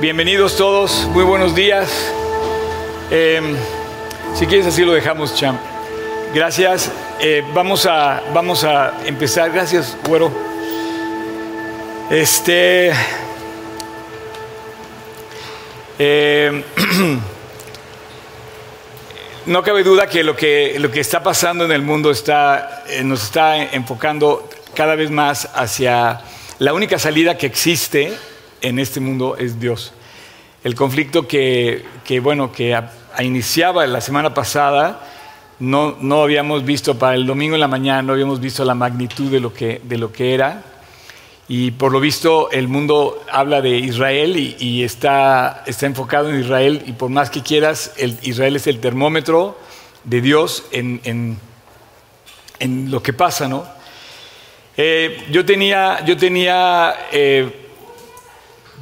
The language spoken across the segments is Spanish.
Bienvenidos todos, muy buenos días. Eh, si quieres así lo dejamos, Cham. Gracias. Eh, vamos, a, vamos a empezar. Gracias, güero. Este. eh, no cabe duda que lo, que lo que está pasando en el mundo está, eh, nos está enfocando cada vez más hacia la única salida que existe en este mundo es Dios. El conflicto que, que, bueno, que iniciaba la semana pasada, no, no habíamos visto para el domingo en la mañana, no habíamos visto la magnitud de lo que, de lo que era. Y por lo visto el mundo habla de Israel y, está, está enfocado en Israel y por más que quieras, el- Israel es el termómetro de Dios en, en- en lo que pasa, ¿no? Eh, yo tenía, yo tenía eh,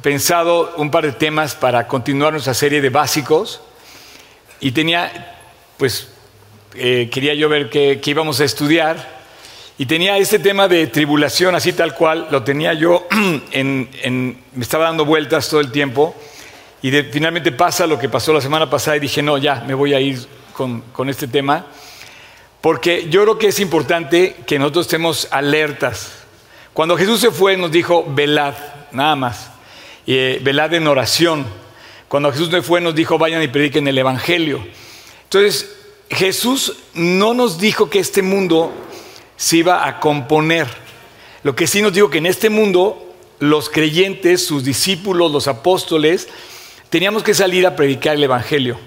pensado un par de temas para continuar nuestra serie de básicos y tenía, pues, eh, quería yo ver qué, qué íbamos a estudiar y tenía este tema de tribulación así tal cual, lo tenía yo en, en- me estaba dando vueltas todo el tiempo y de- finalmente pasa lo que pasó la semana pasada y dije, no, ya, me voy a ir con, con este tema. Porque yo creo que es importante que nosotros estemos alertas. Cuando Jesús se fue nos dijo, velad, nada más. Eh, velad en oración. Cuando Jesús se fue nos dijo, vayan y prediquen el Evangelio. Entonces, Jesús no nos dijo que este mundo se iba a componer. Lo que sí nos dijo que en este mundo los creyentes, sus discípulos, los apóstoles, teníamos que salir a predicar el Evangelio.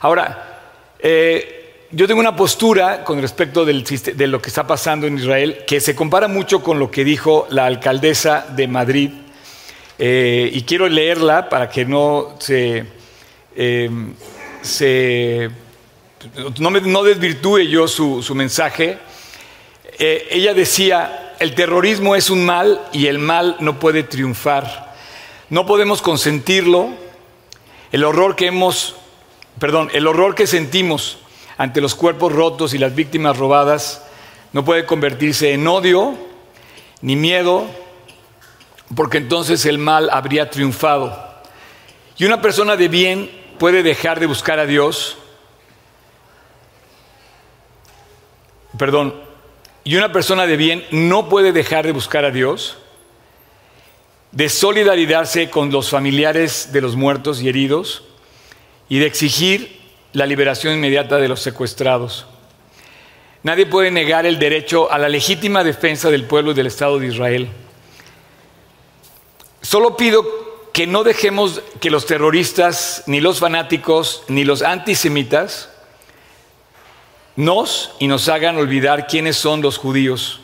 Ahora, eh, yo tengo una postura con respecto de lo que está pasando en Israel que se compara mucho con lo que dijo la alcaldesa de Madrid. Eh, y quiero leerla para que no se, eh, no, no desvirtúe yo su, su mensaje. Eh, ella decía, el terrorismo es un mal y el mal no puede triunfar. No podemos consentirlo. El horror que hemos, perdón, el horror que sentimos ante los cuerpos rotos y las víctimas robadas no puede convertirse en odio ni miedo, porque entonces el mal habría triunfado. Y una persona de bien puede dejar de buscar a Dios, perdón, y una persona de bien no puede dejar de buscar a Dios, de solidarizarse con los familiares de los muertos y heridos y de exigir la liberación inmediata de los secuestrados. Nadie puede negar el derecho a la legítima defensa del pueblo y del Estado de Israel. Solo pido que no dejemos que los terroristas, ni los fanáticos, ni los antisemitas nos y nos hagan olvidar quiénes son los judíos.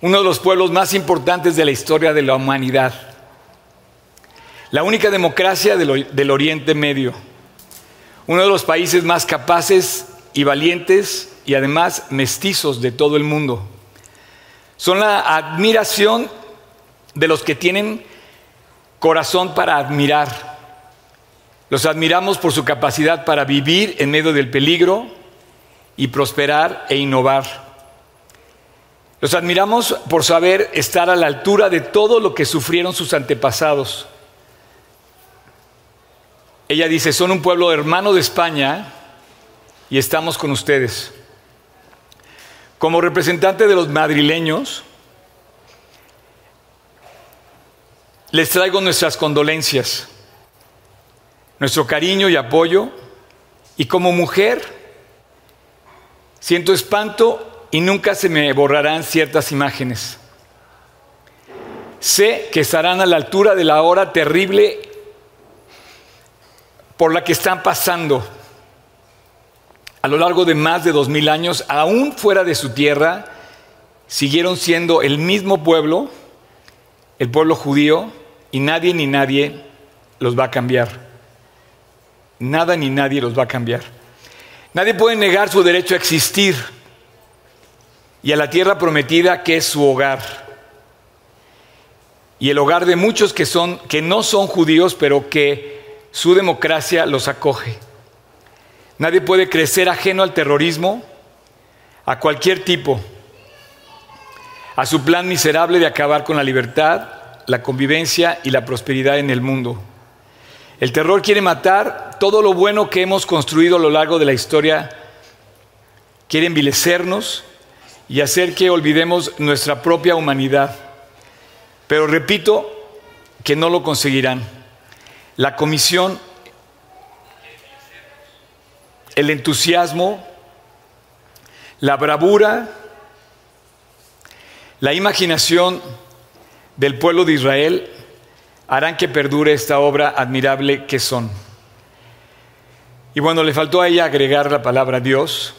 Uno de los pueblos más importantes de la historia de la humanidad. La única democracia del, del Oriente Medio. Uno de los países más capaces y valientes y además mestizos de todo el mundo. Son la admiración de los que tienen corazón para admirar. Los admiramos por su capacidad para vivir en medio del peligro y prosperar e innovar. Los admiramos por saber estar a la altura de todo lo que sufrieron sus antepasados. Ella dice, son un pueblo hermano de España y estamos con ustedes. Como representante de los madrileños, les traigo nuestras condolencias, nuestro cariño y apoyo, y como mujer siento espanto y nunca se me borrarán ciertas imágenes. Sé que estarán a la altura de la hora terrible por la que están pasando a lo largo de más de dos mil años, aún fuera de su tierra, siguieron siendo el mismo pueblo, el pueblo judío, y nadie ni nadie los va a cambiar. Nada ni nadie los va a cambiar. Nadie puede negar su derecho a existir y a la tierra prometida que es su hogar. Y el hogar de muchos que son que no son judíos, pero que su democracia los acoge. Nadie puede crecer ajeno al terrorismo, a cualquier tipo, a su plan miserable de acabar con la libertad la convivencia y la prosperidad en el mundo. El terror quiere matar todo lo bueno que hemos construido a lo largo de la historia, quiere envilecernos y hacer que olvidemos nuestra propia humanidad. Pero repito que no lo conseguirán. La comisión, el entusiasmo, la bravura, la imaginación del pueblo de Israel harán que perdure esta obra admirable que son. Y bueno, le faltó a ella agregar la palabra Dios,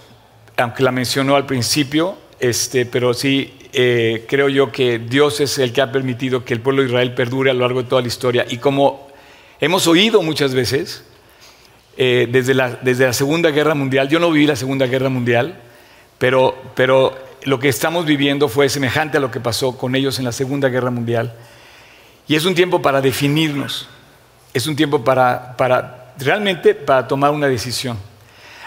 aunque la mencionó al principio, este, pero sí eh, creo yo que Dios es el que ha permitido que el pueblo de Israel perdure a lo largo de toda la historia. Y como hemos oído muchas veces, eh, desde, la, desde la Segunda Guerra Mundial, yo no viví la Segunda Guerra Mundial, pero, pero lo que estamos viviendo fue semejante a lo que pasó con ellos en la Segunda Guerra Mundial. Y es un tiempo para definirnos, es un tiempo para, para realmente para tomar una decisión.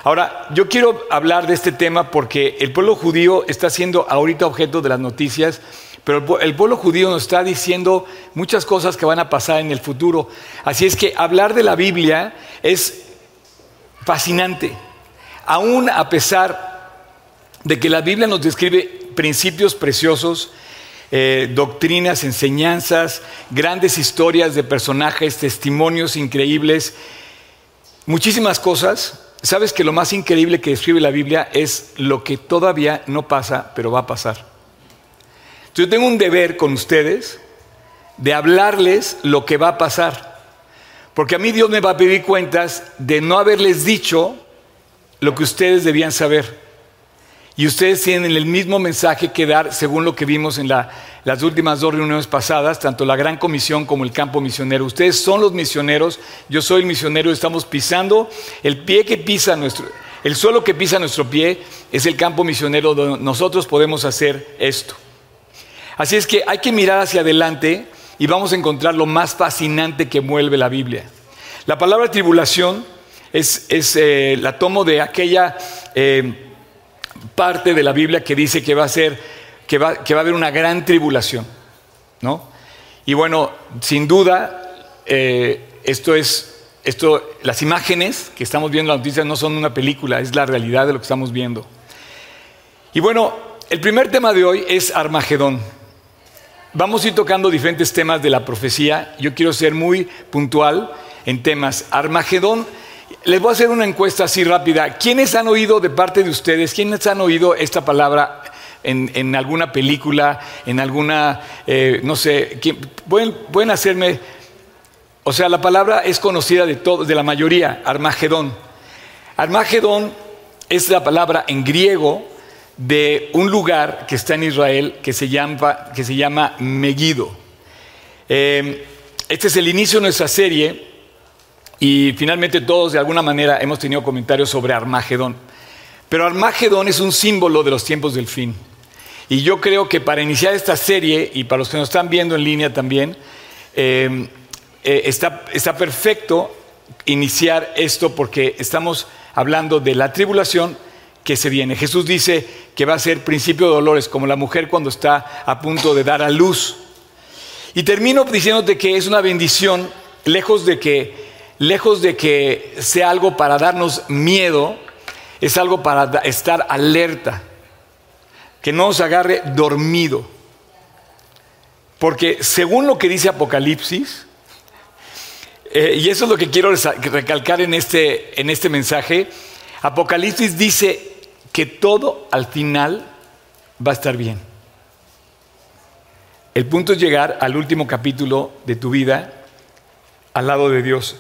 Ahora, yo quiero hablar de este tema porque el pueblo judío está siendo ahorita objeto de las noticias, pero el pueblo judío nos está diciendo muchas cosas que van a pasar en el futuro. Así es que hablar de la Biblia es fascinante, aún a pesar de que la Biblia nos describe principios preciosos, eh, doctrinas, enseñanzas, grandes historias de personajes, testimonios increíbles, muchísimas cosas. Sabes que lo más increíble que describe la Biblia es lo que todavía no pasa, pero va a pasar. yo tengo un deber con ustedes de hablarles lo que va a pasar. Porque a mí Dios me va a pedir cuentas de no haberles dicho lo que ustedes debían saber. Y ustedes tienen el mismo mensaje que dar según lo que vimos en las últimas dos reuniones pasadas, tanto la Gran Comisión como el campo misionero. Ustedes son los misioneros, yo soy el misionero, estamos pisando el pie que pisa nuestro, el suelo que pisa nuestro pie es el campo misionero donde nosotros podemos hacer esto. Así es que hay que mirar hacia adelante y vamos a encontrar lo más fascinante que mueve la Biblia. La palabra tribulación es, eh, la tomo de aquella... Eh, parte de la Biblia que dice que va a ser, que va, a haber una gran tribulación, ¿no? Y bueno, sin duda, eh, esto es, esto, las imágenes que estamos viendo en las noticias no son una película, es la realidad de lo que estamos viendo. Y bueno, el primer tema de hoy es Armagedón. Vamos a ir tocando diferentes temas de la profecía. Yo quiero ser muy puntual en temas. Armagedón les voy a hacer una encuesta así rápida. ¿Quiénes han oído de parte de ustedes, quiénes han oído esta palabra en, alguna película, en alguna, eh, no sé, ¿pueden, pueden, hacerme, o sea, la palabra es conocida de, todo, de la mayoría, Armagedón. Armagedón es la palabra en griego de un lugar que está en Israel que se llama, que se llama Megiddo. Eh, este es el inicio de nuestra serie y finalmente todos de alguna manera hemos tenido comentarios sobre Armagedón. Pero Armagedón es un símbolo de los tiempos del fin. Y yo creo que para iniciar esta serie, y para los que nos están viendo en línea también, eh, eh, está, está perfecto iniciar esto porque estamos hablando de la tribulación que se viene. Jesús dice que va a ser principio de dolores, como la mujer cuando está a punto de dar a luz. Y termino diciéndote que es una bendición, lejos de que lejos de que sea algo para darnos miedo, es algo para estar alerta, que no nos agarre dormido. Porque según lo que dice Apocalipsis, eh, y eso es lo que quiero recalcar en este, en este mensaje, Apocalipsis dice que todo al final va a estar bien. El punto es llegar al último capítulo de tu vida al lado de Dios.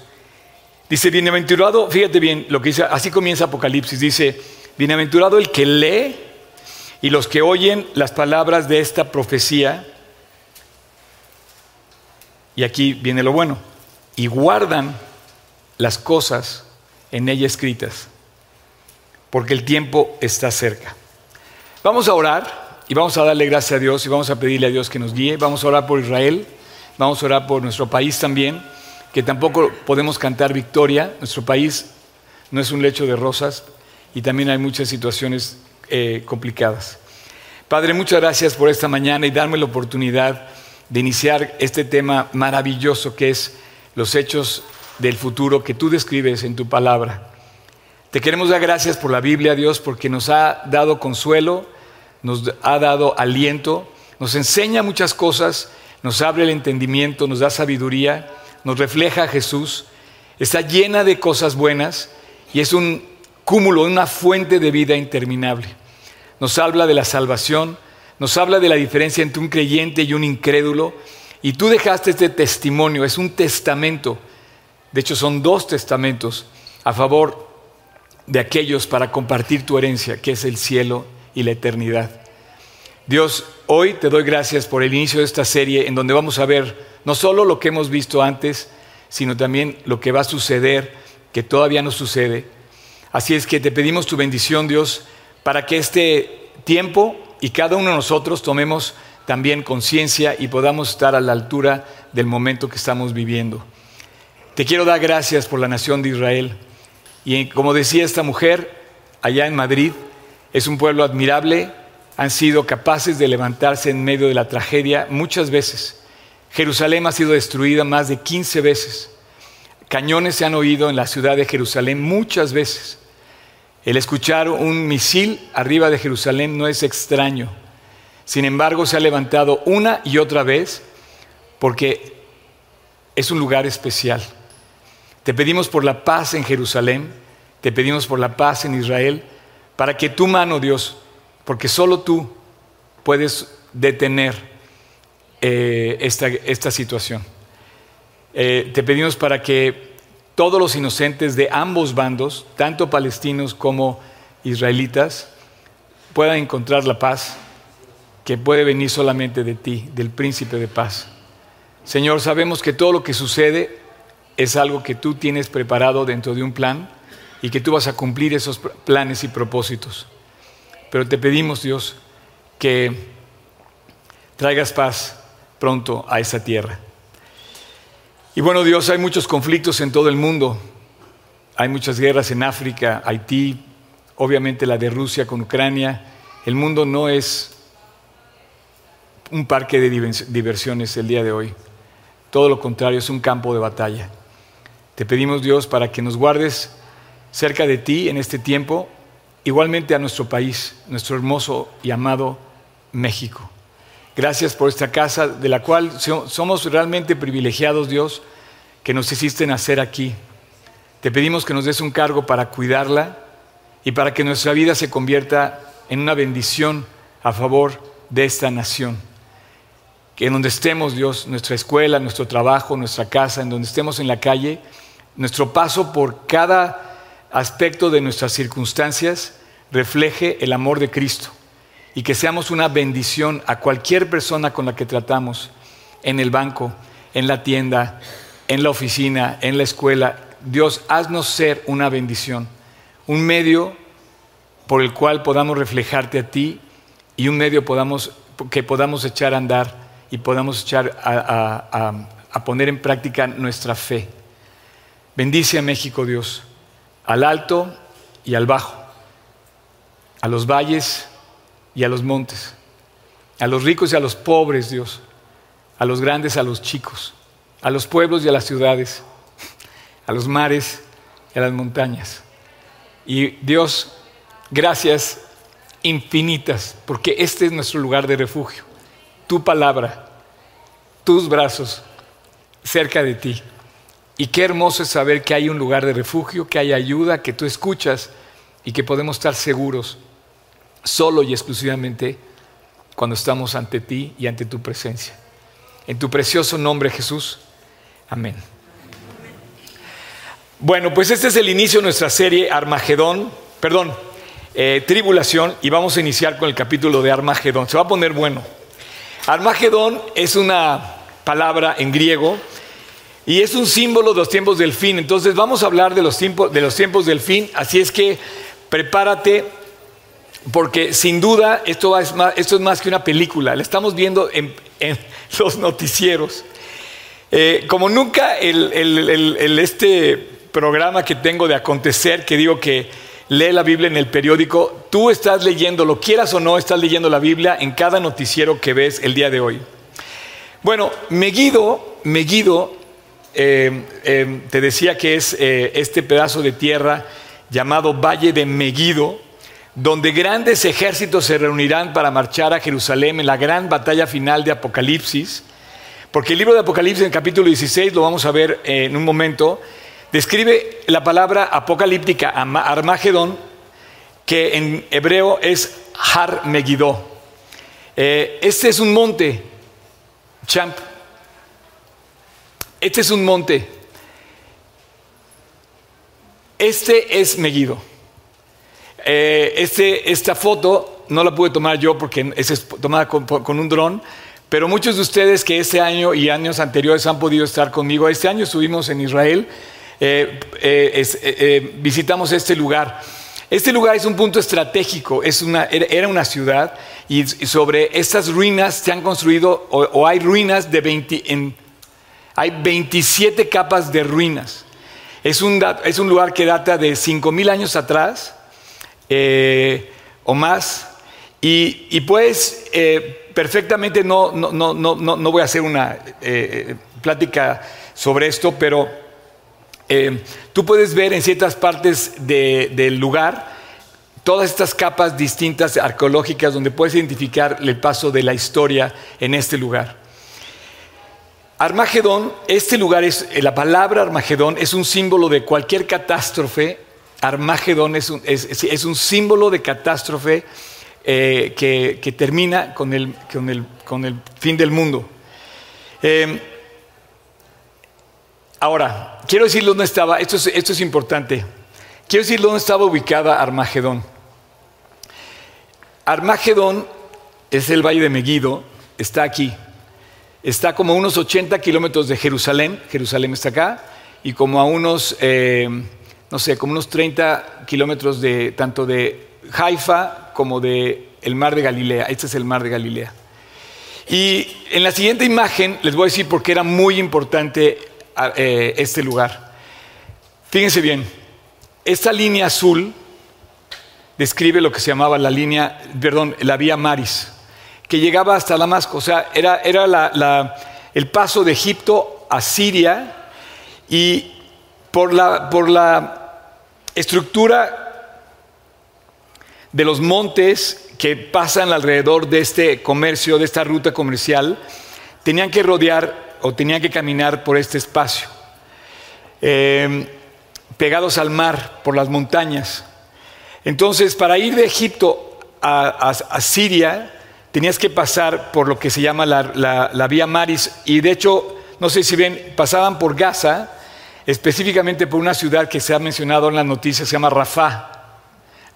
Dice, bienaventurado, fíjate bien lo que dice, así comienza Apocalipsis, dice, bienaventurado el que lee y los que oyen las palabras de esta profecía, y aquí viene lo bueno, y guardan las cosas en ella escritas, porque el tiempo está cerca. Vamos a orar y vamos a darle gracias a Dios y vamos a pedirle a Dios que nos guíe, vamos a orar por Israel, vamos a orar por nuestro país también que tampoco podemos cantar victoria. Nuestro país no es un lecho de rosas y también hay muchas situaciones eh, complicadas. Padre, muchas gracias por esta mañana y darme la oportunidad de iniciar este tema maravilloso que es los hechos del futuro que tú describes en tu palabra. Te queremos dar gracias por la Biblia, Dios, porque nos ha dado consuelo, nos ha dado aliento, nos enseña muchas cosas, nos abre el entendimiento, nos da sabiduría, nos refleja a Jesús, está llena de cosas buenas y es un cúmulo, una fuente de vida interminable. Nos habla de la salvación, nos habla de la diferencia entre un creyente y un incrédulo, y tú dejaste este testimonio, es un testamento, de hecho son dos testamentos a favor de aquellos para compartir tu herencia, que es el cielo y la eternidad. Dios, hoy te doy gracias por el inicio de esta serie en donde vamos a ver no solo lo que hemos visto antes, sino también lo que va a suceder, que todavía no sucede. Así es que te pedimos tu bendición, Dios, para que este tiempo y cada uno de nosotros tomemos también conciencia y podamos estar a la altura del momento que estamos viviendo. Te quiero dar gracias por la nación de Israel. Y como decía esta mujer, allá en Madrid, es un pueblo admirable, han sido capaces de levantarse en medio de la tragedia muchas veces. Jerusalén ha sido destruida más de 15 veces. Cañones se han oído en la ciudad de Jerusalén muchas veces. El escuchar un misil arriba de Jerusalén no es extraño. Sin embargo, se ha levantado una y otra vez porque es un lugar especial. Te pedimos por la paz en Jerusalén, te pedimos por la paz en Israel, para que tu mano, Dios, porque solo tú puedes detener eh, esta, situación. Eh, te pedimos para que todos los inocentes de ambos bandos, tanto palestinos como israelitas, puedan encontrar la paz que puede venir solamente de ti, del príncipe de paz. Señor, sabemos que todo lo que sucede es algo que tú tienes preparado dentro de un plan y que tú vas a cumplir esos planes y propósitos. Pero te pedimos, Dios, que traigas paz pronto a esa tierra. Y bueno, Dios, hay muchos conflictos en todo el mundo. Hay muchas guerras en África, Haití, obviamente la de Rusia con Ucrania. El mundo no es un parque de diversiones el día de hoy. Todo lo contrario, es un campo de batalla. Te pedimos, Dios, para que nos guardes cerca de ti en este tiempo, igualmente a nuestro país, nuestro hermoso y amado México. Gracias por esta casa de la cual somos realmente privilegiados, Dios, que nos hiciste nacer aquí. Te pedimos que nos des un cargo para cuidarla y para que nuestra vida se convierta en una bendición a favor de esta nación. Que en donde estemos, Dios, nuestra escuela, nuestro trabajo, nuestra casa, en donde estemos en la calle, nuestro paso por cada aspecto de nuestras circunstancias refleje el amor de Cristo y que seamos una bendición a cualquier persona con la que tratamos, en el banco, en la tienda, en la oficina, en la escuela. Dios, haznos ser una bendición, un medio por el cual podamos reflejarte a ti y un medio que podamos echar a andar y podamos echar a poner en práctica nuestra fe. Bendice a México, Dios, al alto y al bajo, a los valles y a los montes, a los ricos y a los pobres, Dios, a los grandes, a los chicos, a los pueblos y a las ciudades, a los mares y a las montañas. Y Dios, gracias infinitas, porque este es nuestro lugar de refugio, tu palabra, tus brazos cerca de ti. Y qué hermoso es saber que hay un lugar de refugio, que hay ayuda, que tú escuchas y que podemos estar seguros solo y exclusivamente cuando estamos ante ti y ante tu presencia. En tu precioso nombre Jesús. Amén. Bueno, pues este es el inicio de nuestra serie Armagedón, perdón, eh, Tribulación, y vamos a iniciar con el capítulo de Armagedón. Se va a poner bueno. Armagedón es una palabra en griego y es un símbolo de los tiempos del fin. Entonces vamos a hablar de los tiempos, de los tiempos del fin, así es que prepárate porque sin duda esto, es más, esto es más que una película, la estamos viendo en, los noticieros. Eh, como nunca este programa que tengo de acontecer, que digo que lee la Biblia en el periódico, tú estás leyendo, lo quieras o no, estás leyendo la Biblia en cada noticiero que ves el día de hoy. Bueno, Megiddo, Megiddo eh, eh, te decía que es eh, este pedazo de tierra llamado Valle de Megiddo, donde grandes ejércitos se reunirán para marchar a Jerusalén en la gran batalla final de Apocalipsis. Porque el libro de Apocalipsis, en capítulo 16, lo vamos a ver en un momento, describe la palabra apocalíptica Armagedón, que en hebreo es Har Megiddo. este es un monte, champ, este es un monte. Este es Megiddo. Eh, este, esta foto no la pude tomar yo porque es tomada con, un dron, pero muchos de ustedes que este año y años anteriores han podido estar conmigo, este año estuvimos en Israel, eh, eh, visitamos este lugar. Este lugar es un punto estratégico, es una, era una ciudad y sobre estas ruinas se han construido o, hay ruinas de 20, en hay 27 capas de ruinas. Es un, es un lugar que data de 5.000 años atrás eh, o más. Y, pues perfectamente, no, no, no, no, voy a hacer una eh, plática sobre esto, pero tú puedes ver en ciertas partes del lugar todas estas capas distintas arqueológicas donde puedes identificar el paso de la historia en este lugar. Armagedón, este lugar es, eh, la palabra Armagedón es un símbolo de cualquier catástrofe. Armagedón es un, símbolo de catástrofe eh, que, termina con el, fin del mundo. Em, ahora, quiero decir dónde estaba, esto es, esto es importante, quiero decir dónde estaba ubicada Armagedón. Armagedón es el valle de Megiddo, está aquí. Está como a unos 80 kilómetros de Jerusalén, Jerusalén está acá, y como a unos, eh, no sé, como unos 30 kilómetros de tanto de Haifa como de el mar de Galilea. Este es el mar de Galilea. Y en la siguiente imagen les voy a decir por qué era muy importante eh, este lugar. Fíjense bien, esta línea azul describe lo que se llamaba la línea, perdón, la vía Maris que llegaba hasta Damasco. O sea, era, era el paso de Egipto a Siria y por la, por la estructura de los montes que pasan alrededor de este comercio, de esta ruta comercial, tenían que rodear o tenían que caminar por este espacio, em, pegados al mar, por las montañas. Entonces, para ir de Egipto a Siria, tenías que pasar por lo que se llama la, vía Maris y de hecho, no sé si ven, pasaban por Gaza, específicamente por una ciudad que se ha mencionado en las noticias, se llama Rafah.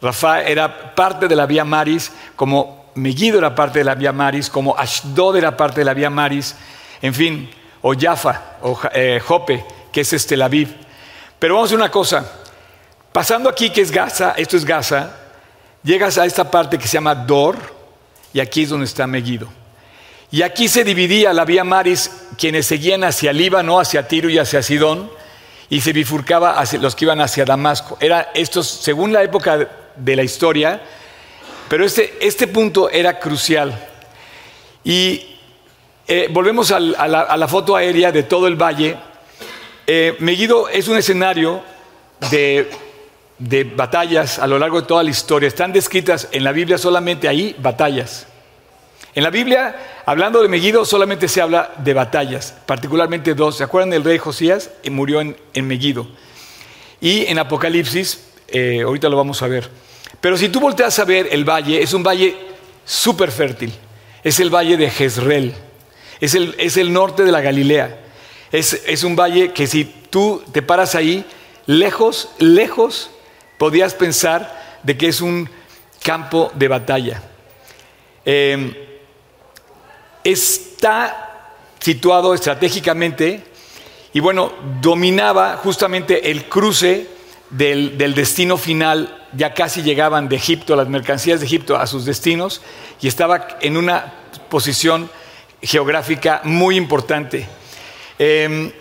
Rafah era parte de la vía Maris, como Megiddo era parte de la vía Maris, como Ashdod era parte de la vía Maris, en fin, o Jaffa, o eh, Jope, que es este Tel Aviv. Pero vamos a una cosa, pasando aquí que es Gaza, esto es Gaza, llegas a esta parte que se llama Dor, y aquí es donde está Megiddo. Y aquí se dividía la vía Maris, quienes seguían hacia Líbano, hacia Tiro y hacia Sidón, y se bifurcaba los que iban hacia Damasco. Era estos, según la época de la historia, pero este, este punto era crucial. Y eh, volvemos a la, foto aérea de todo el valle. Eh, Megiddo es un escenario de de batallas a lo largo de toda la historia. Están descritas en la Biblia solamente ahí batallas. En la Biblia, hablando de Megiddo, solamente se habla de batallas, particularmente dos. ¿Se acuerdan del rey Josías? Murió en, en Megiddo. Y en Apocalipsis, eh, ahorita lo vamos a ver. Pero si tú volteas a ver el valle, es un valle súper fértil. Es el valle de Jezreel. Es el, es el norte de la Galilea. Es, es un valle que si tú te paras ahí, lejos, lejos podías pensar de que es un campo de batalla. Em, está situado estratégicamente y bueno, dominaba justamente el cruce del, destino final, ya casi llegaban de Egipto, las mercancías de Egipto a sus destinos y estaba en una posición geográfica muy importante. Em,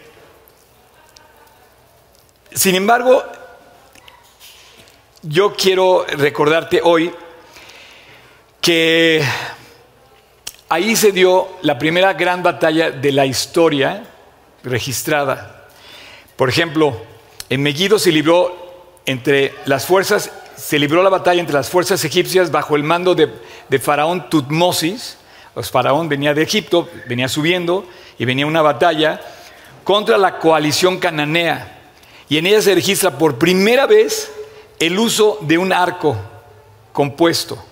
sin embargo, yo quiero recordarte hoy que ahí se dio la primera gran batalla de la historia registrada. Por ejemplo, en Megiddo se libró entre las fuerzas, se libró la batalla entre las fuerzas egipcias bajo el mando de, de Faraón Tutmosis. Los faraón venía de Egipto, venía subiendo y venía una batalla contra la coalición cananea. Y en ella se registra por primera vez el uso de un arco compuesto.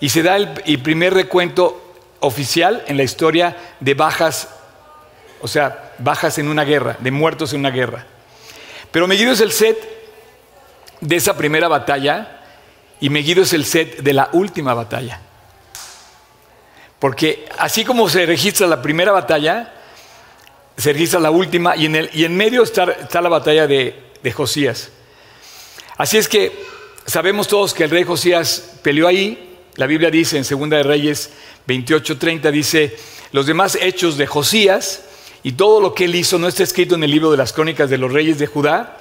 Y se da el, primer recuento oficial en la historia de bajas, o sea, bajas en una guerra, de muertos en una guerra. Pero Megiddo es el set de esa primera batalla y Megiddo es el set de la última batalla. Porque así como se registra la primera batalla, se registra la última y en, el, y en medio está, la batalla de Josías. Así es que sabemos todos que el rey Josías peleó ahí. La Biblia dice en Segunda de Reyes 28:30 dice, los demás hechos de Josías y todo lo que él hizo no está escrito en el libro de las crónicas de los reyes de Judá.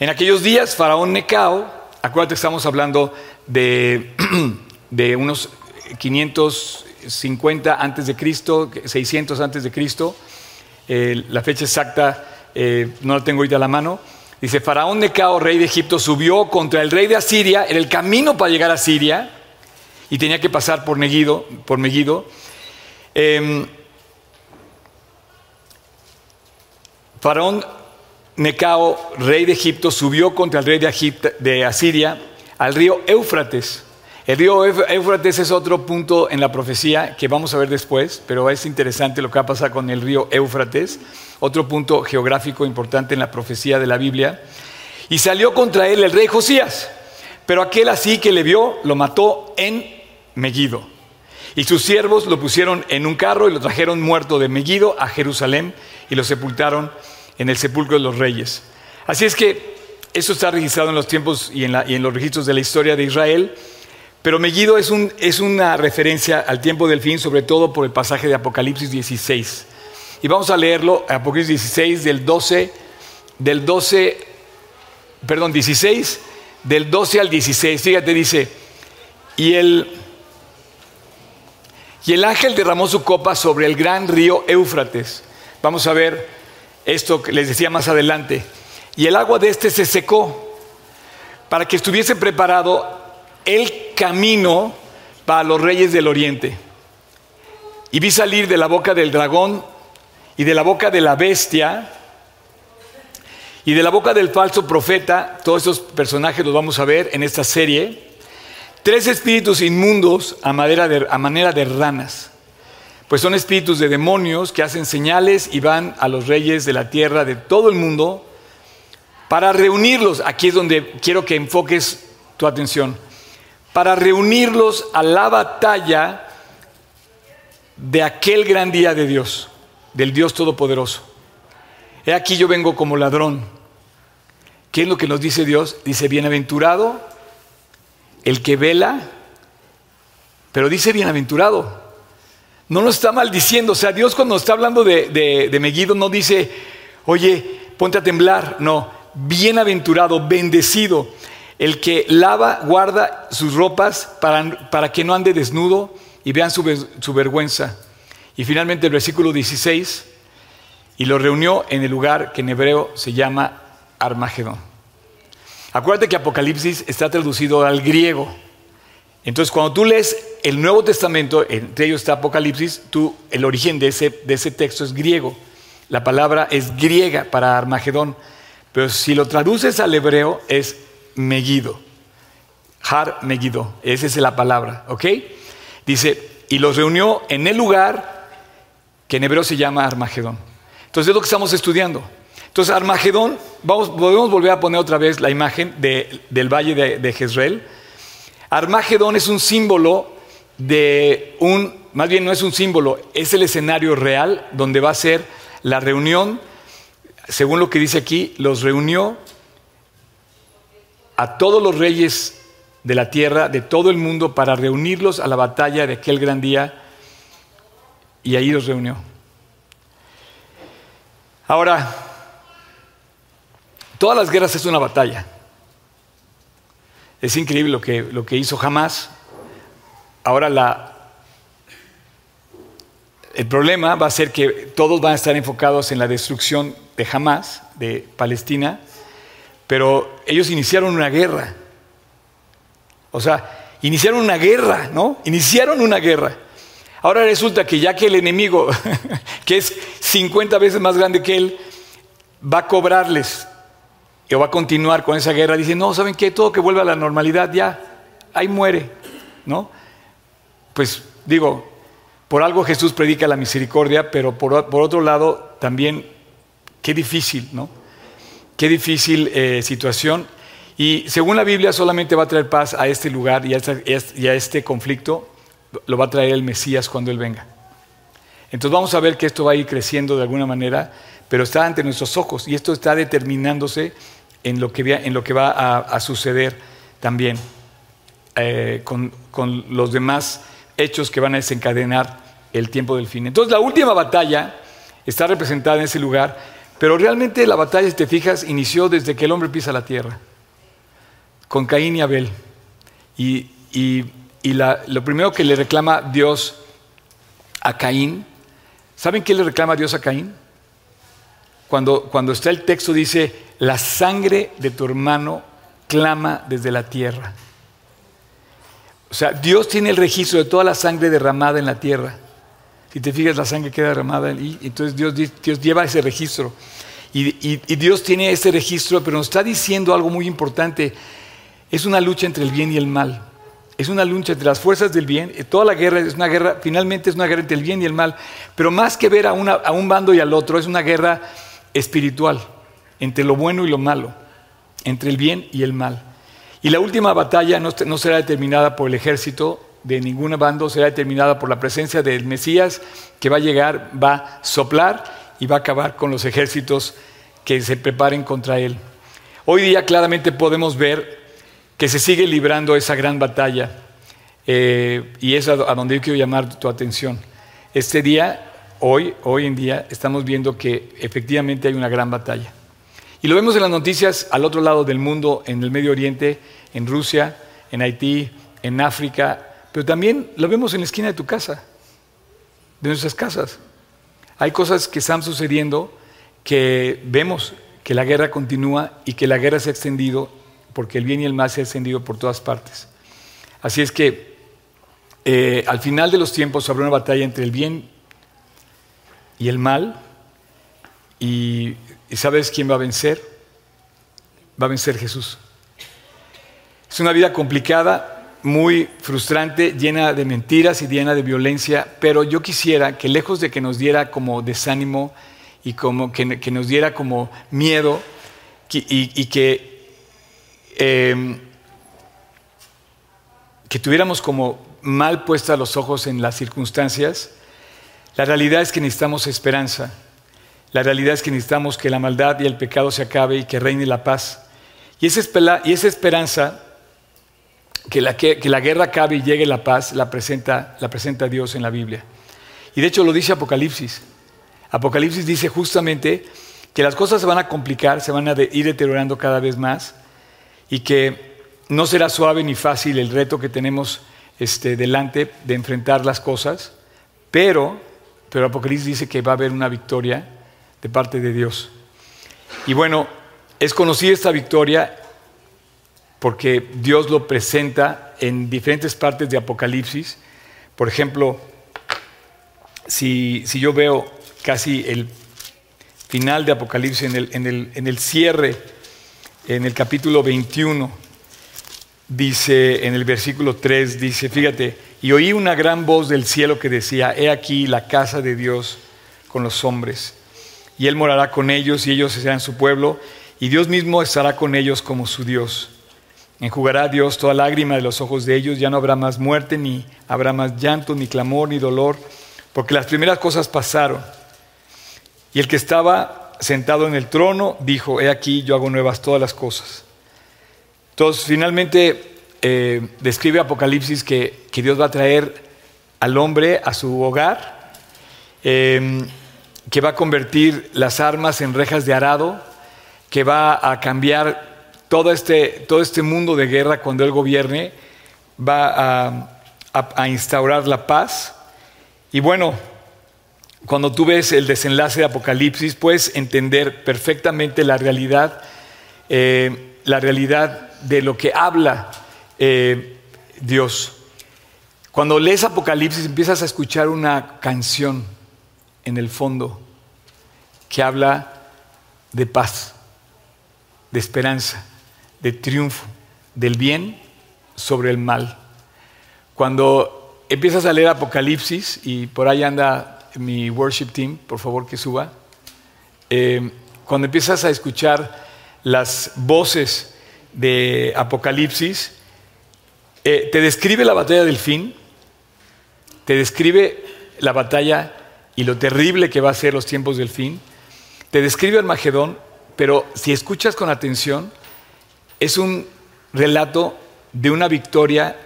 En aquellos días, Faraón Necao, acuérdate, estamos hablando de, de unos 550 antes de Cristo, 600 antes de Cristo, eh, la fecha exacta eh, no la tengo ahorita a la mano. Dice, Faraón Necao, rey de Egipto, subió contra el rey de Asiria, en el camino para llegar a Siria, y tenía que pasar por Megiddo. Em, Faraón Necao, rey de Egipto, subió contra el rey de, de Asiria al río Éufrates. El río Éufrates es otro punto en la profecía que vamos a ver después, pero es interesante lo que va a pasar con el río Éufrates, otro punto geográfico importante en la profecía de la Biblia. Y salió contra él el rey Josías, pero aquel así que le vio lo mató en Megiddo. Y sus siervos lo pusieron en un carro y lo trajeron muerto de Megiddo a Jerusalén y lo sepultaron en el sepulcro de los reyes. Así es que eso está registrado en los tiempos y en, y en los registros de la historia de Israel. Pero Megiddo es, un, es una referencia al tiempo del fin, sobre todo por el pasaje de Apocalipsis 16. Y vamos a leerlo, Apocalipsis 16, del 12, del 12, perdón, 16, del 12 al 16. Fíjate, dice, y el, y el ángel derramó su copa sobre el gran río Éufrates. Vamos a ver esto que les decía más adelante. Y el agua de este se secó para que estuviese preparado el camino para los reyes del oriente. Y vi salir de la boca del dragón y de la boca de la bestia y de la boca del falso profeta, todos esos personajes los vamos a ver en esta serie, tres espíritus inmundos a, a manera de ranas. Pues son espíritus de demonios que hacen señales y van a los reyes de la tierra de todo el mundo para reunirlos. Aquí es donde quiero que enfoques tu atención para reunirlos a la batalla de aquel gran día de Dios, del Dios Todopoderoso. He aquí yo vengo como ladrón. ¿Qué es lo que nos dice Dios? Dice, bienaventurado el que vela, pero dice bienaventurado. No nos está maldiciendo. O sea, Dios cuando está hablando de, de, de Megiddo no dice, oye, ponte a temblar. No, bienaventurado, bendecido el que lava, guarda sus ropas para, para que no ande desnudo y vean su, su vergüenza. Y finalmente el versículo 16, y lo reunió en el lugar que en hebreo se llama Armagedón. Acuérdate que Apocalipsis está traducido al griego. Entonces, cuando tú lees el Nuevo Testamento, entre ellos está Apocalipsis, tú, el origen de ese, de ese texto es griego. La palabra es griega para Armagedón. Pero si lo traduces al hebreo, es Megiddo. Har Megiddo. Esa es la palabra, ¿ok? Dice, y los reunió en el lugar que en hebreo se llama Armagedón. Entonces es lo que estamos estudiando. Entonces Armagedón, vamos, podemos volver a poner otra vez la imagen del valle de, de Jezreel. Armagedón es un símbolo de un, más bien no es un símbolo, es el escenario real donde va a ser la reunión, según lo que dice aquí, los reunió a todos los reyes de la tierra, de todo el mundo, para reunirlos a la batalla de aquel gran día, y ahí los reunió. Ahora, todas las guerras es una batalla. Es increíble lo que, lo que hizo jamás. Ahora El problema va a ser que todos van a estar enfocados en la destrucción de Hamas, de Palestina, pero ellos iniciaron una guerra. O sea, iniciaron una guerra, ¿no? Iniciaron una guerra. Ahora resulta que ya que el enemigo, que es 50 veces más grande que él, va a cobrarles o va a continuar con esa guerra, dice, no, ¿saben qué? Todo que vuelva a la normalidad ya, ahí muere, ¿no? Pues digo, por algo Jesús predica la misericordia, pero por, otro lado también, qué difícil, ¿no? Qué difícil eh, situación. Y según la Biblia solamente va a traer paz a este lugar y a, este conflicto, lo va a traer el Mesías cuando Él venga. Entonces vamos a ver que esto va a ir creciendo de alguna manera, pero está ante nuestros ojos y esto está determinándose en lo que, en lo que va a, suceder también eh, con, con los demás hechos que van a desencadenar el tiempo del fin. Entonces la última batalla está representada en ese lugar, pero realmente la batalla, si te fijas, inició desde que el hombre pisa la tierra, con Caín y Abel. Y, lo primero que le reclama Dios a Caín, ¿saben qué le reclama Dios a Caín? Cuando, cuando está el texto dice, la sangre de tu hermano clama desde la tierra. O sea, Dios tiene el registro de toda la sangre derramada en la tierra. Si te fijas, la sangre queda derramada y entonces Dios, Dios lleva ese registro. Y, Dios tiene ese registro, pero nos está diciendo algo muy importante. Es una lucha entre el bien y el mal. Es una lucha entre las fuerzas del bien. Toda la guerra es una guerra, finalmente es una guerra entre el bien y el mal. Pero más que ver a, a un bando y al otro, es una guerra espiritual, entre lo bueno y lo malo, entre el bien y el mal. Y la última batalla no, no será determinada por el ejército de ninguna bando será determinada por la presencia del Mesías que va a llegar, va a soplar y va a acabar con los ejércitos que se preparen contra él. Hoy día claramente podemos ver que se sigue librando esa gran batalla eh, y es a, donde yo quiero llamar tu atención. Este día, hoy, hoy en día, estamos viendo que efectivamente hay una gran batalla. Y lo vemos en las noticias al otro lado del mundo, en el Medio Oriente, en Rusia, en Haití, en África, pero también lo vemos en la esquina de tu casa, de nuestras casas. Hay cosas que están sucediendo que vemos que la guerra continúa y que la guerra se ha extendido porque el bien y el mal se ha extendido por todas partes. Así es que eh, al final de los tiempos habrá una batalla entre el bien y el mal. y ¿sabes quién va a vencer? Va a vencer Jesús. Es una vida complicada, muy frustrante, llena de mentiras y llena de violencia, pero yo quisiera que lejos de que nos diera como desánimo y como que, nos diera como miedo y, que, em, que tuviéramos como mal puestas los ojos en las circunstancias, la realidad es que necesitamos esperanza. La realidad es que necesitamos que la maldad y el pecado se acabe y que reine la paz. Y esa, esperanza que la, guerra acabe y llegue la paz, la presenta Dios en la Biblia. Y de hecho lo dice Apocalipsis. Apocalipsis dice justamente que las cosas se van a complicar, se van a ir deteriorando cada vez más y que no será suave ni fácil el reto que tenemos este, delante de enfrentar las cosas, pero, pero Apocalipsis dice que va a haber una victoria de parte de Dios. Y bueno, es conocida esta victoria porque Dios lo presenta en diferentes partes de Apocalipsis. Por ejemplo, si, yo veo casi el final de Apocalipsis, en el, en, el, en el, cierre, en el capítulo 21, dice en el versículo 3, dice, fíjate, y oí una gran voz del cielo que decía, he aquí la casa de Dios con los hombres, y él morará con ellos y ellos serán su pueblo, y Dios mismo estará con ellos como su Dios Enjugará Dios toda lágrima de los ojos de ellos, ya no habrá más muerte, ni habrá más llanto, ni clamor, ni dolor, porque las primeras cosas pasaron. Y el que estaba sentado en el trono dijo, he aquí, yo hago nuevas todas las cosas. Entonces, finalmente eh, describe Apocalipsis que, Dios va a traer al hombre a su hogar, em, que va a convertir las armas en rejas de arado, que va a cambiar todo este, todo este mundo de guerra cuando Él gobierne va a, instaurar la paz. Y bueno, cuando tú ves el desenlace de Apocalipsis, puedes entender perfectamente la realidad, eh, la realidad de lo que habla eh, Dios. Cuando lees Apocalipsis empiezas a escuchar una canción en el fondo que habla de paz, de esperanza, de triunfo, del bien sobre el mal. Cuando empiezas a leer Apocalipsis, y por ahí anda mi worship team, por favor que suba, eh, cuando empiezas a escuchar las voces de Apocalipsis, eh, te describe la batalla del fin, te describe la batalla y lo terrible que va a ser los tiempos del fin, te describe Armagedón, pero si escuchas con atención, es un relato de una victoria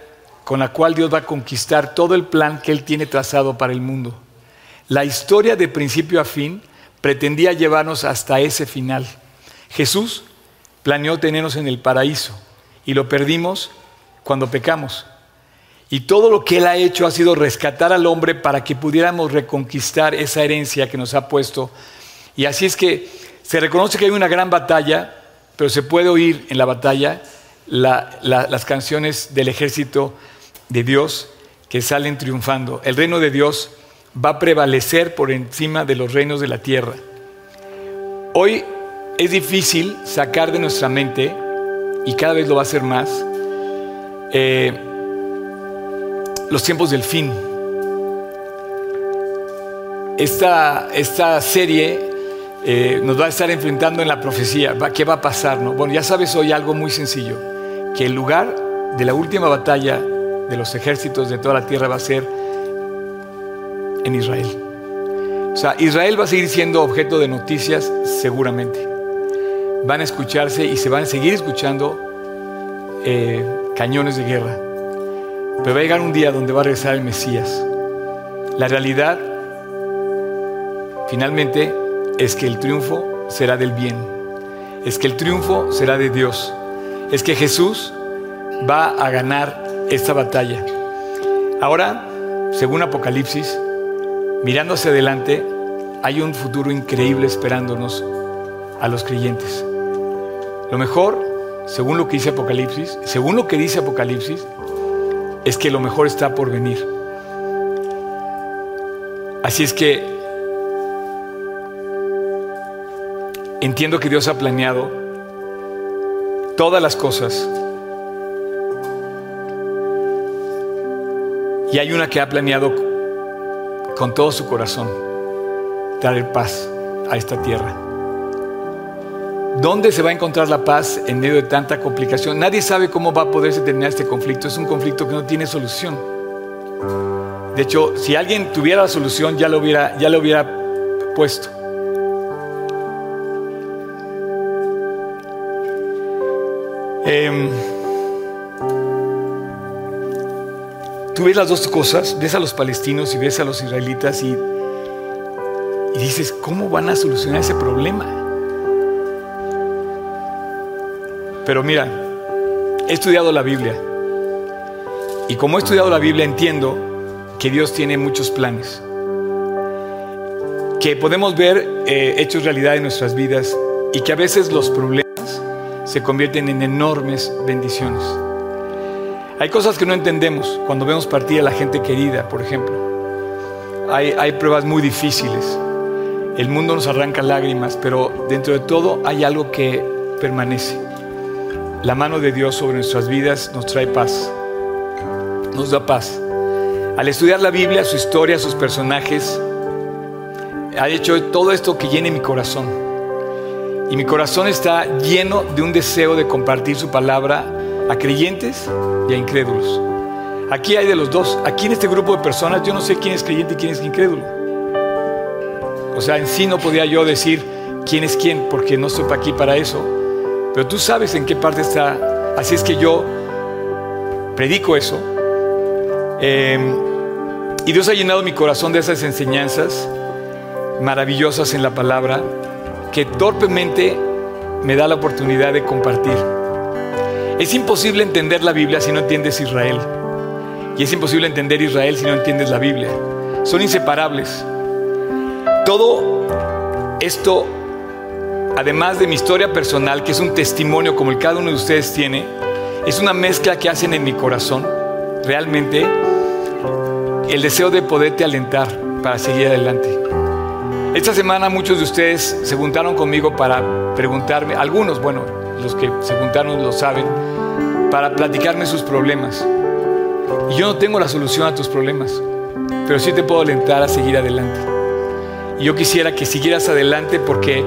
con la cual Dios va a conquistar todo el plan que Él tiene trazado para el mundo. La historia de principio a fin pretendía llevarnos hasta ese final. Jesús planeó tenernos en el paraíso y lo perdimos cuando pecamos. Y todo lo que Él ha hecho ha sido rescatar al hombre para que pudiéramos reconquistar esa herencia que nos ha puesto. Y así es que se reconoce que hay una gran batalla, pero se puede oír en la batalla las canciones del ejército de Dios que salen triunfando. El reino de Dios va a prevalecer por encima de los reinos de la tierra. Hoy es difícil sacar de nuestra mente, y cada vez lo va a ser más, eh, los tiempos del fin. Esta, esta serie eh, nos va a estar enfrentando en la profecía. ¿Qué va a pasar? No? Bueno, ya sabes hoy algo muy sencillo, que el lugar de la última batalla de los ejércitos de toda la tierra va a ser en Israel. O sea, Israel va a seguir siendo objeto de noticias seguramente. Van a escucharse y se van a seguir escuchando eh, cañones de guerra. Pero va a llegar un día donde va a regresar el Mesías. La realidad, finalmente, es que el triunfo será del bien. Es que el triunfo será de Dios. Es que Jesús va a ganar esta batalla. Ahora, según Apocalipsis, mirando hacia adelante, hay un futuro increíble esperándonos a los creyentes. Lo mejor, según lo que dice Apocalipsis, según lo que dice Apocalipsis, es que lo mejor está por venir. Así es que entiendo que Dios ha planeado todas las cosas y hay una que ha planeado con todo su corazón traer paz a esta tierra. ¿Dónde se va a encontrar la paz en medio de tanta complicación? Nadie sabe cómo va a poderse terminar este conflicto. Es un conflicto que no tiene solución. De hecho, si alguien tuviera la solución, ya lo hubiera, ya lo hubiera puesto. Eh, tú ves las dos cosas, ves a los palestinos y ves a los israelitas y, dices, ¿cómo van a solucionar ese problema? Pero mira, he estudiado la Biblia y como he estudiado la Biblia entiendo que Dios tiene muchos planes, que podemos ver eh, hechos realidad en nuestras vidas y que a veces los problemas se convierten en enormes bendiciones. Hay cosas que no entendemos cuando vemos partir a la gente querida, por ejemplo. Hay, pruebas muy difíciles. El mundo nos arranca lágrimas, pero dentro de todo hay algo que permanece. La mano de Dios sobre nuestras vidas nos trae paz, nos da paz. Al estudiar la Biblia, su historia, sus personajes, ha hecho todo esto que llene mi corazón. Y mi corazón está lleno de un deseo de compartir su palabra a creyentes y a incrédulos. Aquí hay de los dos. Aquí en este grupo de personas yo no sé quién es creyente y quién es incrédulo. O sea, en sí no podía yo decir quién es quién porque no estoy aquí para eso. Pero tú sabes en qué parte está. Así es que yo predico eso. Em, y Dios ha llenado mi corazón de esas enseñanzas maravillosas en la palabra que torpemente me da la oportunidad de compartir. Es imposible entender la Biblia si no entiendes Israel. Y es imposible entender Israel si no entiendes la Biblia. Son inseparables. todo esto, además de mi historia personal, que es un testimonio como el cada uno de ustedes tiene, es una mezcla que hacen en mi corazón, realmente, el deseo de poderte alentar para seguir adelante. Esta semana muchos de ustedes se juntaron conmigo para preguntarme, algunos, bueno, los que se juntaron lo saben, para platicarme sus problemas. Y yo no tengo la solución a tus problemas, pero sí te puedo alentar a seguir adelante. Y yo quisiera que siguieras adelante porque,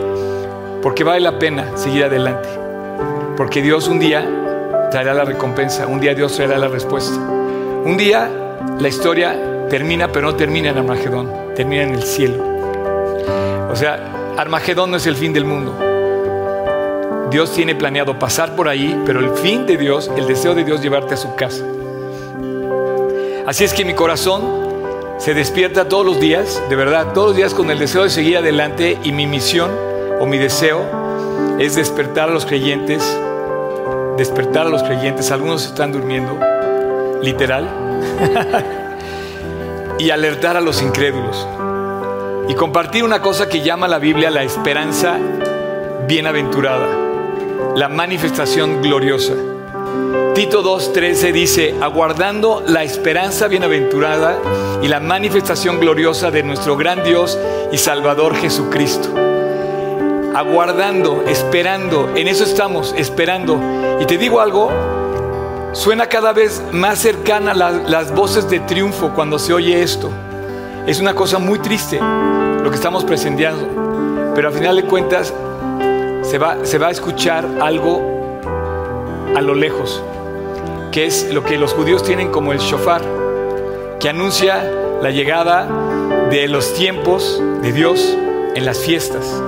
porque vale la pena seguir adelante. Porque Dios un día traerá la recompensa, un día Dios traerá la respuesta. Un día la historia termina, pero no termina en Armagedón, termina en el cielo. O sea, Armagedón no es el fin del mundo. Dios tiene planeado pasar por ahí, pero el fin de Dios, el deseo de Dios, llevarte a su casa. Así es que mi corazón se despierta todos los días, de verdad, todos los días con el deseo de seguir adelante y mi misión o mi deseo es despertar a los creyentes, despertar a los creyentes, algunos están durmiendo, literal, y alertar a los incrédulos. Y compartir una cosa que llama la Biblia la esperanza bienaventurada, la manifestación gloriosa. Tito 2.13 dice, aguardando la esperanza bienaventurada y la manifestación gloriosa de nuestro gran Dios y Salvador Jesucristo. Aguardando, esperando, en eso estamos, esperando. Y te digo algo, suena cada vez más cercana las voces de triunfo cuando se oye esto. Es una cosa muy triste lo que estamos presenciando, pero al final de cuentas se va, se va a escuchar algo a lo lejos, que es lo que los judíos tienen como el shofar, que anuncia la llegada de los tiempos de Dios en las fiestas.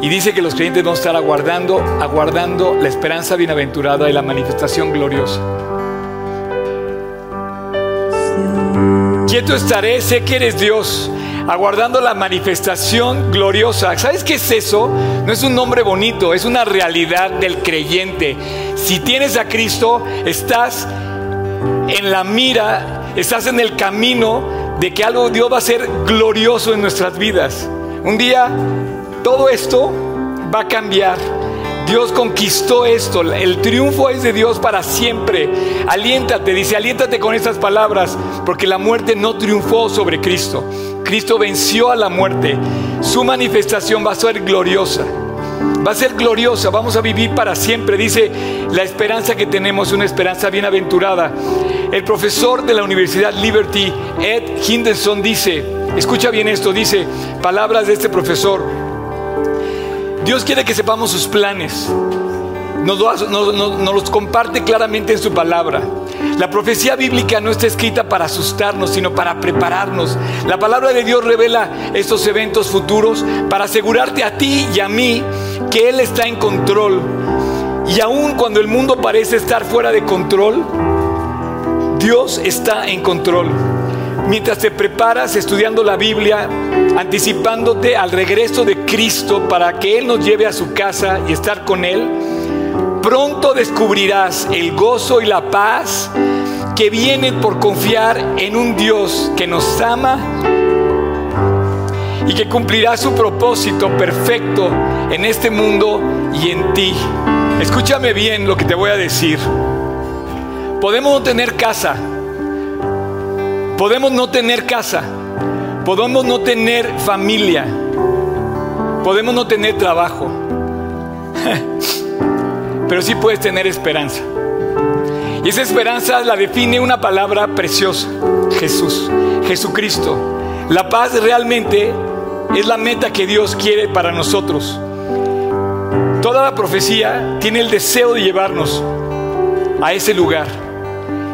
Y dice que los creyentes van a estar aguardando, aguardando la esperanza bienaventurada y la manifestación gloriosa. Quieto estaré, sé que eres Dios, aguardando la manifestación gloriosa. ¿Sabes qué es eso? No es un nombre bonito, es una realidad del creyente. Si tienes a Cristo, estás en la mira, estás en el camino de que algo Dios va a ser glorioso en nuestras vidas. Un día todo esto va a cambiar. Dios conquistó esto. El triunfo es de Dios para siempre. Aliéntate, dice, aliéntate con estas palabras, porque la muerte no triunfó sobre Cristo. Cristo venció a la muerte. Su manifestación va a ser gloriosa. Va a ser gloriosa, vamos a vivir para siempre. Dice, la esperanza que tenemos una esperanza bienaventurada. El profesor de la Universidad Liberty, Ed Henderson, dice, escucha bien esto, dice, palabras de este profesor, Dios quiere que sepamos sus planes. Nos, los comparte claramente en su palabra. La profecía bíblica no está escrita para asustarnos, sino para prepararnos. La palabra de Dios revela estos eventos futuros para asegurarte a ti y a mí que Él está en control. Y aun cuando el mundo parece estar fuera de control, Dios está en control. Mientras te preparas estudiando la Biblia, anticipándote al regreso de Cristo para que Él nos lleve a su casa y estar con Él, pronto descubrirás el gozo y la paz que vienen por confiar en un Dios que nos ama y que cumplirá su propósito perfecto en este mundo y en ti. Escúchame bien lo que te voy a decir. Podemos no tener casa, podemos no tener casa, Podemos no tener familia. Podemos no tener trabajo. Pero sí puedes tener esperanza. Y esa esperanza la define una palabra preciosa. Jesús. Jesucristo. La paz realmente es la meta que Dios quiere para nosotros. Toda la profecía tiene el deseo de llevarnos a ese lugar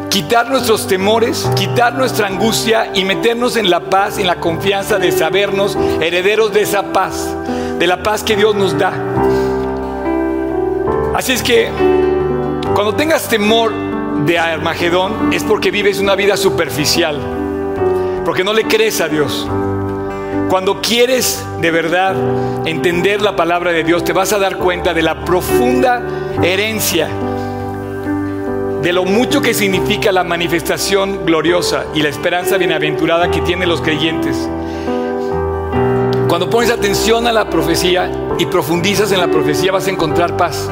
quitar nuestros temores, quitar nuestra angustia y meternos en la paz, en la confianza de sabernos herederos de esa paz, de la paz que Dios nos da. Así es que cuando tengas temor de Armagedón es porque vives una vida superficial, porque no le crees a Dios. Cuando quieres de verdad entender la palabra de Dios, te vas a dar cuenta de la profunda herencia de lo mucho que significa la manifestación gloriosa y la esperanza bienaventurada que tienen los creyentes. Cuando pones atención a la profecía y profundizas en la profecía vas a encontrar paz.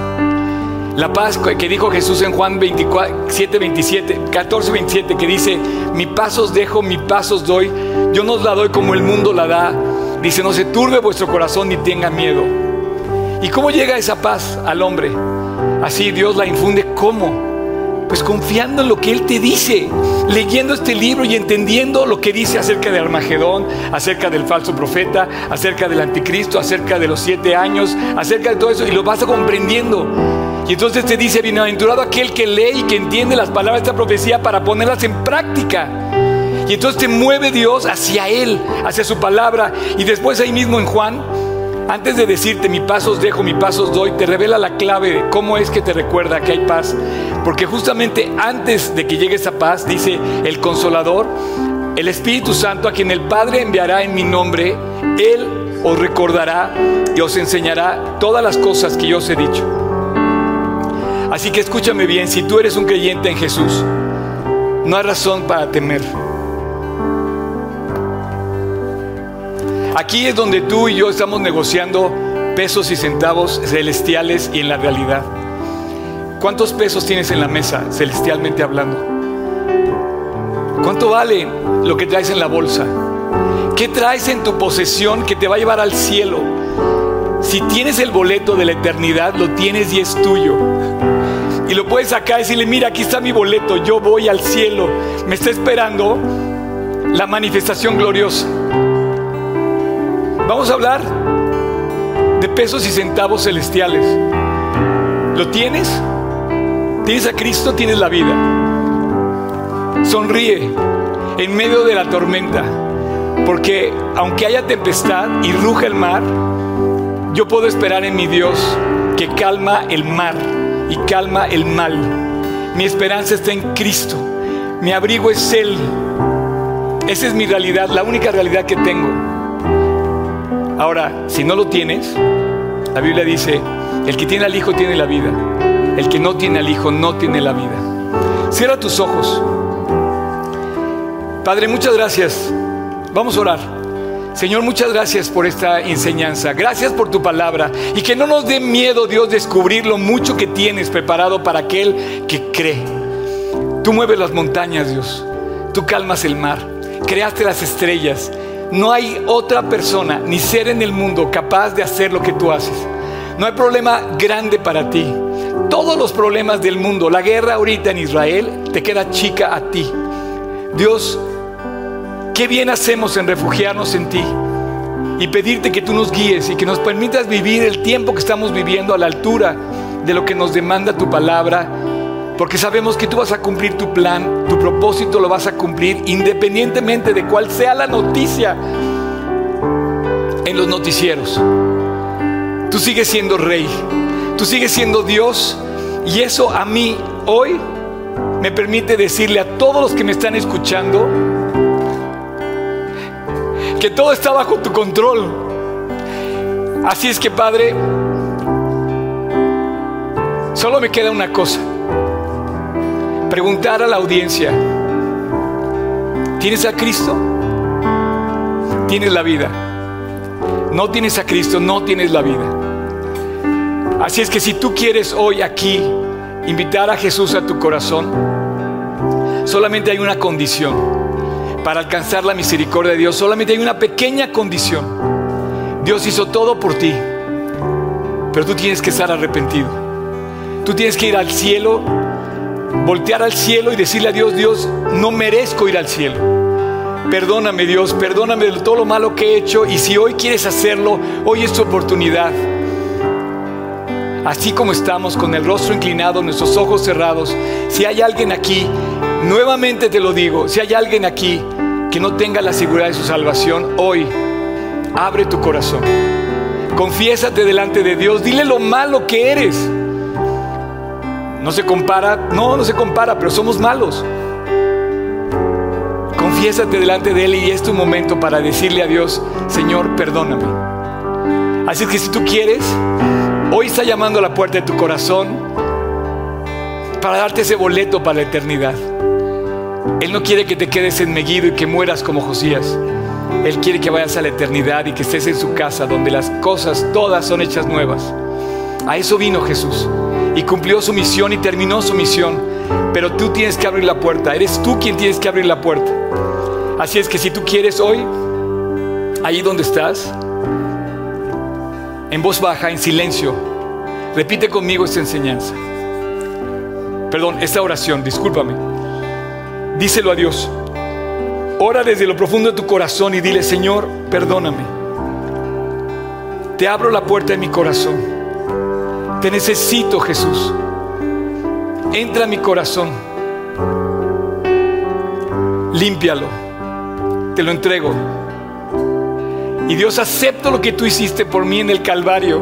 La paz que dijo Jesús en Juan 24, 7, 27, 14, 27, que dice, mi paz os dejo, mi paz os doy, yo no os la doy como el mundo la da. Dice, no se turbe vuestro corazón ni tenga miedo. ¿Y cómo llega esa paz al hombre? Así Dios la infunde, ¿cómo? Pues confiando en lo que Él te dice, leyendo este libro y entendiendo lo que dice acerca de Armagedón, acerca del falso profeta, acerca del anticristo, acerca de los siete años, acerca de todo eso, y lo vas comprendiendo. Y entonces te dice, bienaventurado aquel que lee y que entiende las palabras de esta profecía para ponerlas en práctica. Y entonces te mueve Dios hacia Él, hacia su palabra. Y después ahí mismo en Juan antes de decirte mi pasos dejo, mi pasos doy, te revela la clave de cómo es que te recuerda que hay paz. Porque justamente antes de que llegue esa paz, dice el consolador, el Espíritu Santo a quien el Padre enviará en mi nombre, Él os recordará y os enseñará todas las cosas que yo os he dicho. Así que escúchame bien, si tú eres un creyente en Jesús, no hay razón para temer. Aquí es donde tú y yo estamos negociando pesos y centavos celestiales y en la realidad. ¿Cuántos pesos tienes en la mesa, celestialmente hablando? ¿Cuánto vale lo que traes en la bolsa? ¿Qué traes en tu posesión que te va a llevar al cielo? Si tienes el boleto de la eternidad, lo tienes y es tuyo. Y lo puedes sacar y decirle, mira, aquí está mi boleto, yo voy al cielo. Me está esperando la manifestación gloriosa. Vamos a hablar de pesos y centavos celestiales. ¿Lo tienes? ¿Tienes a Cristo? Tienes la vida. Sonríe en medio de la tormenta, porque aunque haya tempestad y ruja el mar, yo puedo esperar en mi Dios que calma el mar y calma el mal. Mi esperanza está en Cristo. Mi abrigo es Él. Esa es mi realidad, la única realidad que tengo. Ahora, si no lo tienes, la Biblia dice, el que tiene al Hijo tiene la vida, el que no tiene al Hijo no tiene la vida. Cierra tus ojos. Padre, muchas gracias. Vamos a orar. Señor, muchas gracias por esta enseñanza. Gracias por tu palabra. Y que no nos dé miedo, Dios, descubrir lo mucho que tienes preparado para aquel que cree. Tú mueves las montañas, Dios. Tú calmas el mar. Creaste las estrellas. No hay otra persona ni ser en el mundo capaz de hacer lo que tú haces. No hay problema grande para ti. Todos los problemas del mundo, la guerra ahorita en Israel, te queda chica a ti. Dios, qué bien hacemos en refugiarnos en ti y pedirte que tú nos guíes y que nos permitas vivir el tiempo que estamos viviendo a la altura de lo que nos demanda tu palabra porque sabemos que tú vas a cumplir tu plan, tu propósito lo vas a cumplir independientemente de cuál sea la noticia en los noticieros. Tú sigues siendo rey, tú sigues siendo Dios y eso a mí hoy me permite decirle a todos los que me están escuchando que todo está bajo tu control. Así es que Padre, solo me queda una cosa preguntar a la audiencia, ¿tienes a Cristo? Tienes la vida. No tienes a Cristo, no tienes la vida. Así es que si tú quieres hoy aquí invitar a Jesús a tu corazón, solamente hay una condición. Para alcanzar la misericordia de Dios, solamente hay una pequeña condición. Dios hizo todo por ti, pero tú tienes que estar arrepentido. Tú tienes que ir al cielo voltear al cielo y decirle a Dios, Dios, no merezco ir al cielo. Perdóname Dios, perdóname de todo lo malo que he hecho y si hoy quieres hacerlo, hoy es tu oportunidad. Así como estamos con el rostro inclinado, nuestros ojos cerrados, si hay alguien aquí, nuevamente te lo digo, si hay alguien aquí que no tenga la seguridad de su salvación, hoy abre tu corazón. Confiésate delante de Dios, dile lo malo que eres. No se compara, no, no se compara, pero somos malos. Confiésate delante de Él y es tu momento para decirle a Dios, Señor, perdóname. Así que si tú quieres, hoy está llamando a la puerta de tu corazón para darte ese boleto para la eternidad. Él no quiere que te quedes en Meguido y que mueras como Josías. Él quiere que vayas a la eternidad y que estés en su casa donde las cosas todas son hechas nuevas. A eso vino Jesús y cumplió su misión y terminó su misión. Pero tú tienes que abrir la puerta. Eres tú quien tienes que abrir la puerta. Así es que si tú quieres hoy, ahí donde estás, en voz baja, en silencio, repite conmigo esta enseñanza. Perdón, esta oración, discúlpame. Díselo a Dios. Ora desde lo profundo de tu corazón y dile, Señor, perdóname. Te abro la puerta de mi corazón. Te necesito, Jesús. Entra a mi corazón. Límpialo. Te lo entrego. Y Dios, acepto lo que tú hiciste por mí en el Calvario.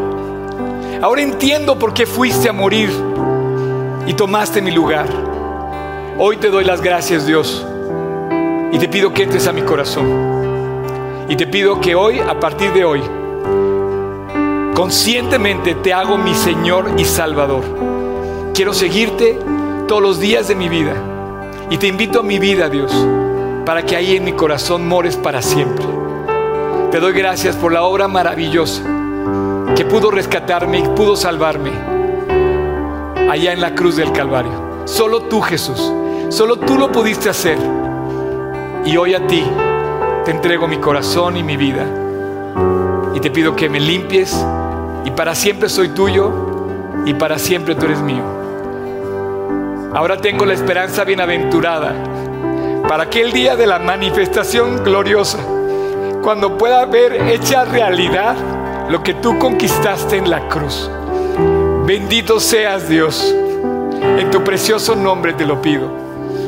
Ahora entiendo por qué fuiste a morir y tomaste mi lugar. Hoy te doy las gracias, Dios. Y te pido que entres a mi corazón. Y te pido que hoy, a partir de hoy, conscientemente te hago mi Señor y Salvador. Quiero seguirte todos los días de mi vida. Y te invito a mi vida, Dios, para que ahí en mi corazón mores para siempre. Te doy gracias por la obra maravillosa que pudo rescatarme y pudo salvarme allá en la cruz del Calvario. Solo tú, Jesús, solo tú lo pudiste hacer. Y hoy a ti te entrego mi corazón y mi vida. Y te pido que me limpies y para siempre soy tuyo y para siempre tú eres mío. Ahora tengo la esperanza bienaventurada para aquel día de la manifestación gloriosa cuando pueda ver hecha realidad lo que tú conquistaste en la cruz. Bendito seas Dios. En tu precioso nombre te lo pido.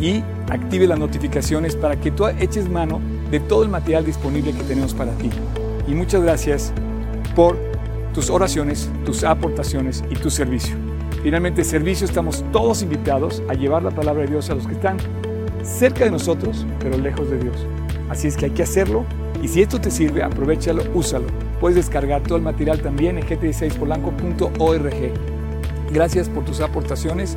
y active las notificaciones para que tú eches mano de todo el material disponible que tenemos para ti. Y muchas gracias por tus oraciones, tus aportaciones y tu servicio. Finalmente, servicio estamos todos invitados a llevar la palabra de Dios a los que están cerca de nosotros, pero lejos de Dios. Así es que hay que hacerlo y si esto te sirve, aprovechalo, úsalo. Puedes descargar todo el material también en gt16polanco.org. Gracias por tus aportaciones,